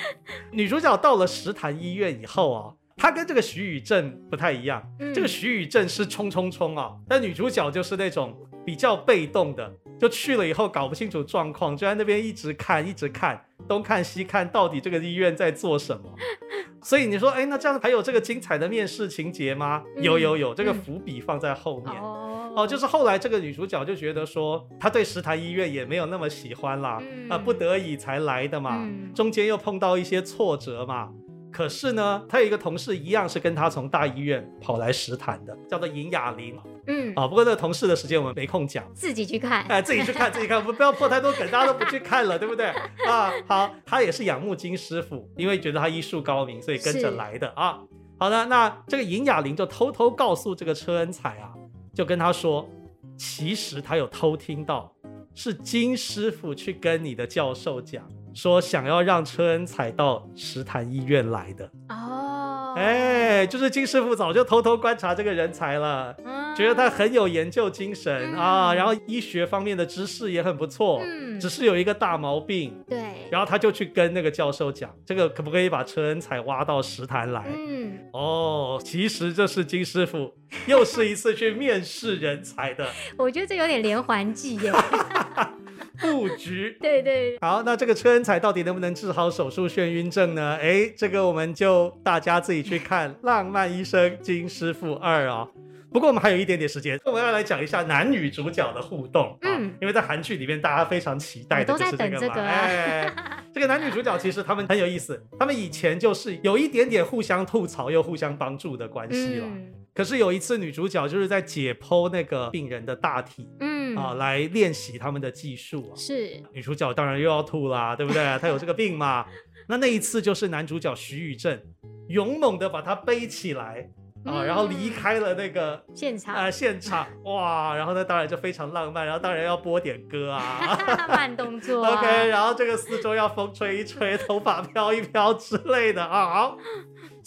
[SPEAKER 5] 女主角到了石潭医院以后啊，她跟这个徐宇正不太一样。嗯、这个徐宇正是冲冲冲啊，但女主角就是那种比较被动的，就去了以后搞不清楚状况，就在那边一直看，一直看，东看西看，到底这个医院在做什么。所以你说，哎，那这样还有这个精彩的面试情节吗？嗯、有有有，这个伏笔放在后面。嗯、哦，就是后来这个女主角就觉得说，她对石潭医院也没有那么喜欢啦，啊、嗯呃，不得已才来的嘛，嗯、中间又碰到一些挫折嘛。可是呢，他有一个同事一样是跟他从大医院跑来石潭的，叫做尹雅玲。
[SPEAKER 1] 嗯，
[SPEAKER 5] 啊、哦，不过那个同事的时间我们没空讲，
[SPEAKER 1] 自己去看，
[SPEAKER 5] 哎，自己去看，自己看，我们不要破太多梗，大家都不去看了，对不对？啊，好，他也是仰慕金师傅，因为觉得他医术高明，所以跟着来的啊。好的，那这个尹雅玲就偷偷告诉这个车恩彩啊，就跟他说，其实他有偷听到，是金师傅去跟你的教授讲，说想要让车恩彩到石潭医院来的。
[SPEAKER 1] 哦，
[SPEAKER 5] 哎，就是金师傅早就偷偷观察这个人才了。嗯。觉得他很有研究精神、嗯、啊，然后医学方面的知识也很不错，嗯，只是有一个大毛病，
[SPEAKER 1] 对，
[SPEAKER 5] 然后他就去跟那个教授讲，这个可不可以把车恩彩挖到石潭来？
[SPEAKER 1] 嗯，
[SPEAKER 5] 哦，其实这是金师傅又是一次去面试人才的，
[SPEAKER 1] 我觉得这有点连环计耶，
[SPEAKER 5] 布局，
[SPEAKER 1] 对对，
[SPEAKER 5] 好，那这个车恩彩到底能不能治好手术眩晕症呢？哎，这个我们就大家自己去看《浪漫医生金师傅二》啊。不过我们还有一点点时间，我们要来讲一下男女主角的互动。嗯，因为在韩剧里面，大家非常期待的就是这个嘛。这个、啊哎，这个男女主角其实他们很有意思，他们以前就是有一点点互相吐槽又互相帮助的关系了。嗯、可是有一次，女主角就是在解剖那个病人的大体，嗯啊，来练习他们的技术。
[SPEAKER 1] 是，
[SPEAKER 5] 女主角当然又要吐啦，对不对？她有这个病嘛。那那一次就是男主角徐宇正勇猛的把她背起来。啊，然后离开了那个
[SPEAKER 1] 现场
[SPEAKER 5] 啊，现场 哇，然后呢，当然就非常浪漫，然后当然要播点歌啊，
[SPEAKER 1] 慢动作
[SPEAKER 5] ，OK，然后这个四周要风吹一吹，头发飘一飘之类的啊，好，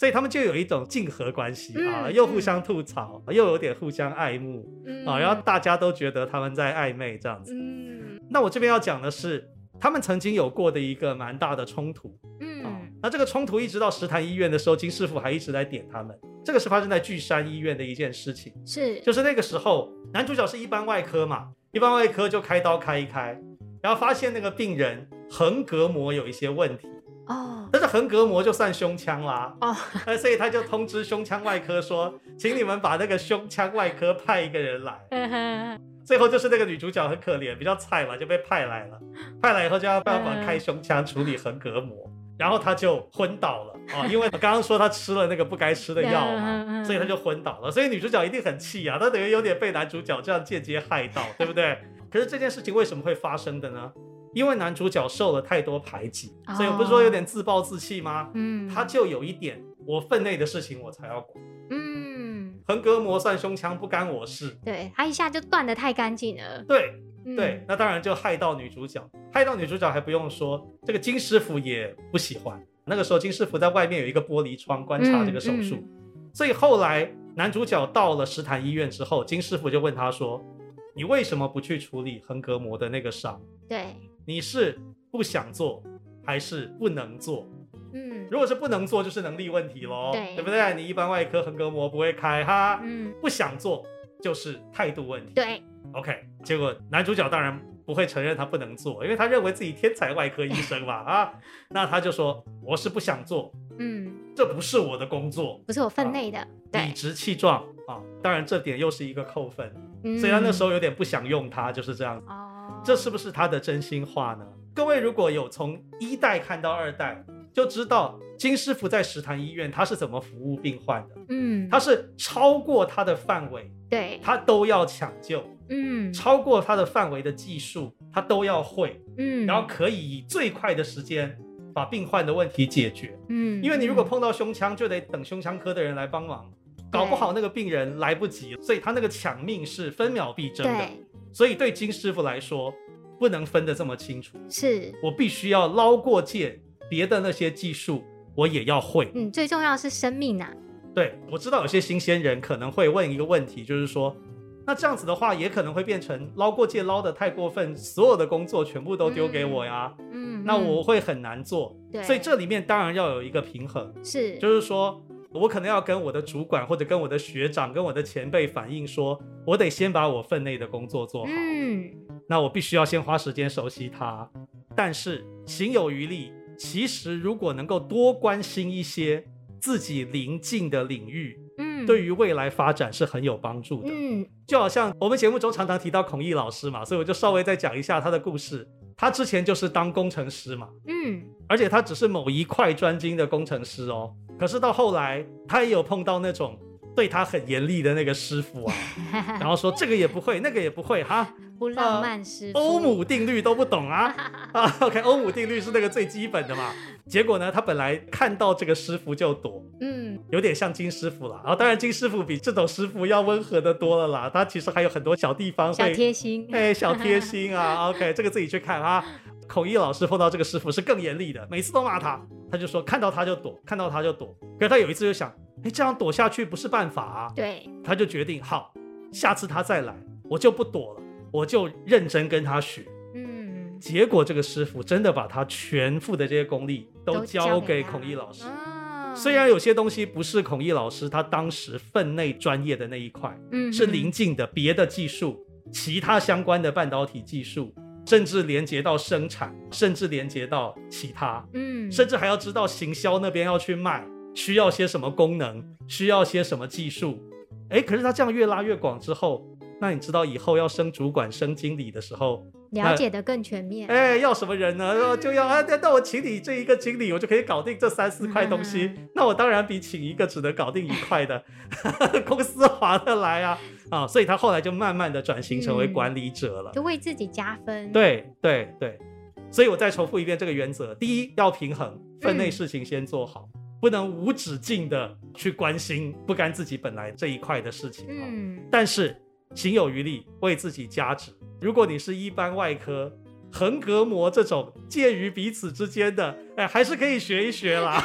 [SPEAKER 5] 所以他们就有一种竞合关系啊，又互相吐槽，又有点互相爱慕啊，然后大家都觉得他们在暧昧这样子。嗯，那我这边要讲的是，他们曾经有过的一个蛮大的冲突。嗯，那这个冲突一直到石潭医院的时候，金师傅还一直在点他们。这个是发生在巨山医院的一件事情，
[SPEAKER 1] 是，
[SPEAKER 5] 就是那个时候，男主角是一般外科嘛，一般外科就开刀开一开，然后发现那个病人横膈膜有一些问题，
[SPEAKER 1] 哦，
[SPEAKER 5] 但是横膈膜就算胸腔啦，
[SPEAKER 1] 哦，
[SPEAKER 5] 所以他就通知胸腔外科说，请你们把那个胸腔外科派一个人来，最后就是那个女主角很可怜，比较菜嘛，就被派来了，派来以后就要办法开胸腔处理横膈膜。然后他就昏倒了啊，因为我刚刚说他吃了那个不该吃的药嘛，所以他就昏倒了。所以女主角一定很气啊，她等于有点被男主角这样间接害到，对不对？可是这件事情为什么会发生的呢？因为男主角受了太多排挤，所以我不是说有点自暴自弃吗？嗯，他就有一点，我分内的事情我才要管。嗯，横膈膜算胸腔不干我事。
[SPEAKER 1] 对，他一下就断得太干净了。
[SPEAKER 5] 对。对，那当然就害到女主角，害到女主角还不用说，这个金师傅也不喜欢。那个时候金师傅在外面有一个玻璃窗观察这个手术，嗯嗯、所以后来男主角到了石潭医院之后，金师傅就问他说：“你为什么不去处理横膈膜的那个伤？
[SPEAKER 1] 对，
[SPEAKER 5] 你是不想做还是不能做？
[SPEAKER 1] 嗯，
[SPEAKER 5] 如果是不能做，就是能力问题喽，
[SPEAKER 1] 对，
[SPEAKER 5] 对不对？你一般外科横膈膜不会开哈，
[SPEAKER 1] 嗯，
[SPEAKER 5] 不想做就是态度问题，
[SPEAKER 1] 对
[SPEAKER 5] ，OK。结果男主角当然。不会承认他不能做，因为他认为自己天才外科医生嘛 啊，那他就说我是不想做，
[SPEAKER 1] 嗯，
[SPEAKER 5] 这不是我的工作，
[SPEAKER 1] 不是我分内的，啊、对，
[SPEAKER 5] 理直气壮啊，当然这点又是一个扣分，嗯、所以他那时候有点不想用他，就是这样子，
[SPEAKER 1] 哦，
[SPEAKER 5] 这是不是他的真心话呢？各位如果有从一代看到二代，就知道金师傅在石潭医院他是怎么服务病患的，
[SPEAKER 1] 嗯，
[SPEAKER 5] 他是超过他的范围，
[SPEAKER 1] 对，
[SPEAKER 5] 他都要抢救。
[SPEAKER 1] 嗯，
[SPEAKER 5] 超过他的范围的技术，他都要会，
[SPEAKER 1] 嗯，
[SPEAKER 5] 然后可以以最快的时间把病患的问题解决，
[SPEAKER 1] 嗯，
[SPEAKER 5] 因为你如果碰到胸腔，就得等胸腔科的人来帮忙，搞不好那个病人来不及，所以他那个抢命是分秒必争的，所以对金师傅来说，不能分得这么清楚，
[SPEAKER 1] 是。
[SPEAKER 5] 我必须要捞过界，别的那些技术我也要会，
[SPEAKER 1] 嗯，最重要是生命啊，
[SPEAKER 5] 对，我知道有些新鲜人可能会问一个问题，就是说。那这样子的话，也可能会变成捞过界捞得太过分，所有的工作全部都丢给我呀。
[SPEAKER 1] 嗯，嗯，
[SPEAKER 5] 那我会很难做。
[SPEAKER 1] 对，
[SPEAKER 5] 所以这里面当然要有一个平衡，
[SPEAKER 1] 是，
[SPEAKER 5] 就是说我可能要跟我的主管或者跟我的学长、跟我的前辈反映说，我得先把我分内的工作做好。
[SPEAKER 1] 嗯，
[SPEAKER 5] 那我必须要先花时间熟悉它。但是行有余力，其实如果能够多关心一些自己邻近的领域。
[SPEAKER 1] 嗯，
[SPEAKER 5] 对于未来发展是很有帮助的。
[SPEAKER 1] 嗯，
[SPEAKER 5] 就好像我们节目中常常提到孔毅老师嘛，所以我就稍微再讲一下他的故事。他之前就是当工程师嘛，
[SPEAKER 1] 嗯，
[SPEAKER 5] 而且他只是某一块专精的工程师哦。可是到后来，他也有碰到那种对他很严厉的那个师傅啊，然后说这个也不会，那个也不会哈。
[SPEAKER 1] 不浪漫师傅，
[SPEAKER 5] 欧姆定律都不懂啊 啊！OK，欧姆定律是那个最基本的嘛。结果呢，他本来看到这个师傅就躲，
[SPEAKER 1] 嗯，
[SPEAKER 5] 有点像金师傅啦。然后当然金师傅比这种师傅要温和的多了啦。他其实还有很多小地方会，
[SPEAKER 1] 小贴心，
[SPEAKER 5] 哎，小贴心啊。OK，这个自己去看啊。孔毅老师碰到这个师傅是更严厉的，每次都骂他，他就说看到他就躲，看到他就躲。可是他有一次就想，哎，这样躲下去不是办法啊。
[SPEAKER 1] 对，
[SPEAKER 5] 他就决定好，下次他再来，我就不躲了。我就认真跟他学，
[SPEAKER 1] 嗯，
[SPEAKER 5] 结果这个师傅真的把他全副的这些功力都交给孔毅老师。
[SPEAKER 1] 哦，
[SPEAKER 5] 虽然有些东西不是孔毅老师他当时分内专业的那一块，
[SPEAKER 1] 嗯，
[SPEAKER 5] 是邻近的别的技术，其他相关的半导体技术，甚至连接到生产，甚至连接到其他，
[SPEAKER 1] 嗯，
[SPEAKER 5] 甚至还要知道行销那边要去卖，需要些什么功能，需要些什么技术。哎，可是他这样越拉越广之后。那你知道以后要升主管、升经理的时候，
[SPEAKER 1] 了解的更全面。
[SPEAKER 5] 哎，要什么人呢？嗯、就要啊，那我请你这一个经理，我就可以搞定这三四块东西。嗯、那我当然比请一个只能搞定一块的 公司划得来啊！啊，所以他后来就慢慢的转型成为管理者了，
[SPEAKER 1] 嗯、就为自己加分。
[SPEAKER 5] 对对对，所以我再重复一遍这个原则：第一，要平衡，分内事情先做好，嗯、不能无止境的去关心不干自己本来这一块的事情。
[SPEAKER 1] 嗯，
[SPEAKER 5] 但是。行有余力，为自己加值。如果你是一般外科，横膈膜这种介于彼此之间的，哎，还是可以学一学啦。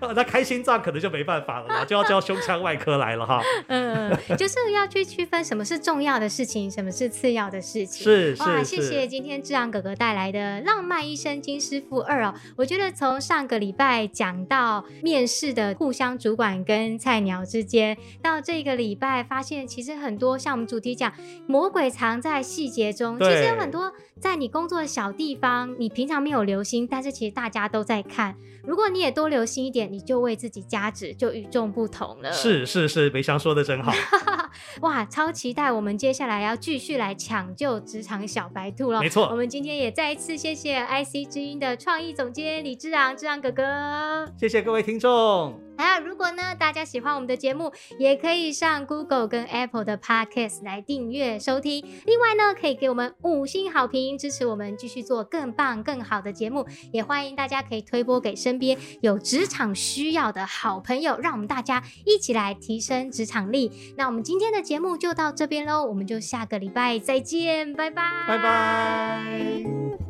[SPEAKER 5] 那开心脏可能就没办法了啦，就要叫胸腔外科来了哈。
[SPEAKER 1] 嗯，就是要去区分什么是重要的事情，什么是次要的事情。
[SPEAKER 5] 是是，
[SPEAKER 1] 哇，谢谢今天志昂哥哥带来的《浪漫医生金师傅二》哦。我觉得从上个礼拜讲到面试的互相主管跟菜鸟之间，到这个礼拜发现其实很多像我们主题讲，魔鬼藏在细节中。其实有很多在你工作的小地方，你平常没有留心，但是其实大家都在看。如果你也多留心一点，你就为自己加值，就与众不同了。
[SPEAKER 5] 是是是，梅香说的真好。
[SPEAKER 1] 哇，超期待我们接下来要继续来抢救职场小白兔了。
[SPEAKER 5] 没错，
[SPEAKER 1] 我们今天也再一次谢谢 IC 之音的创意总监李志昂，志昂哥哥。
[SPEAKER 5] 谢谢各位听众。
[SPEAKER 1] 还有，如果呢大家喜欢我们的节目，也可以上 Google 跟 Apple 的 Podcast 来订阅收听。另外呢，可以给我们五星好评，支持我们继续做更棒更好的节目。也欢迎大家可以推播给身边有职场需要的好朋友，让我们大家一起来提升职场力。那我们今天的节目就到这边喽，我们就下个礼拜再见，拜拜，
[SPEAKER 5] 拜拜。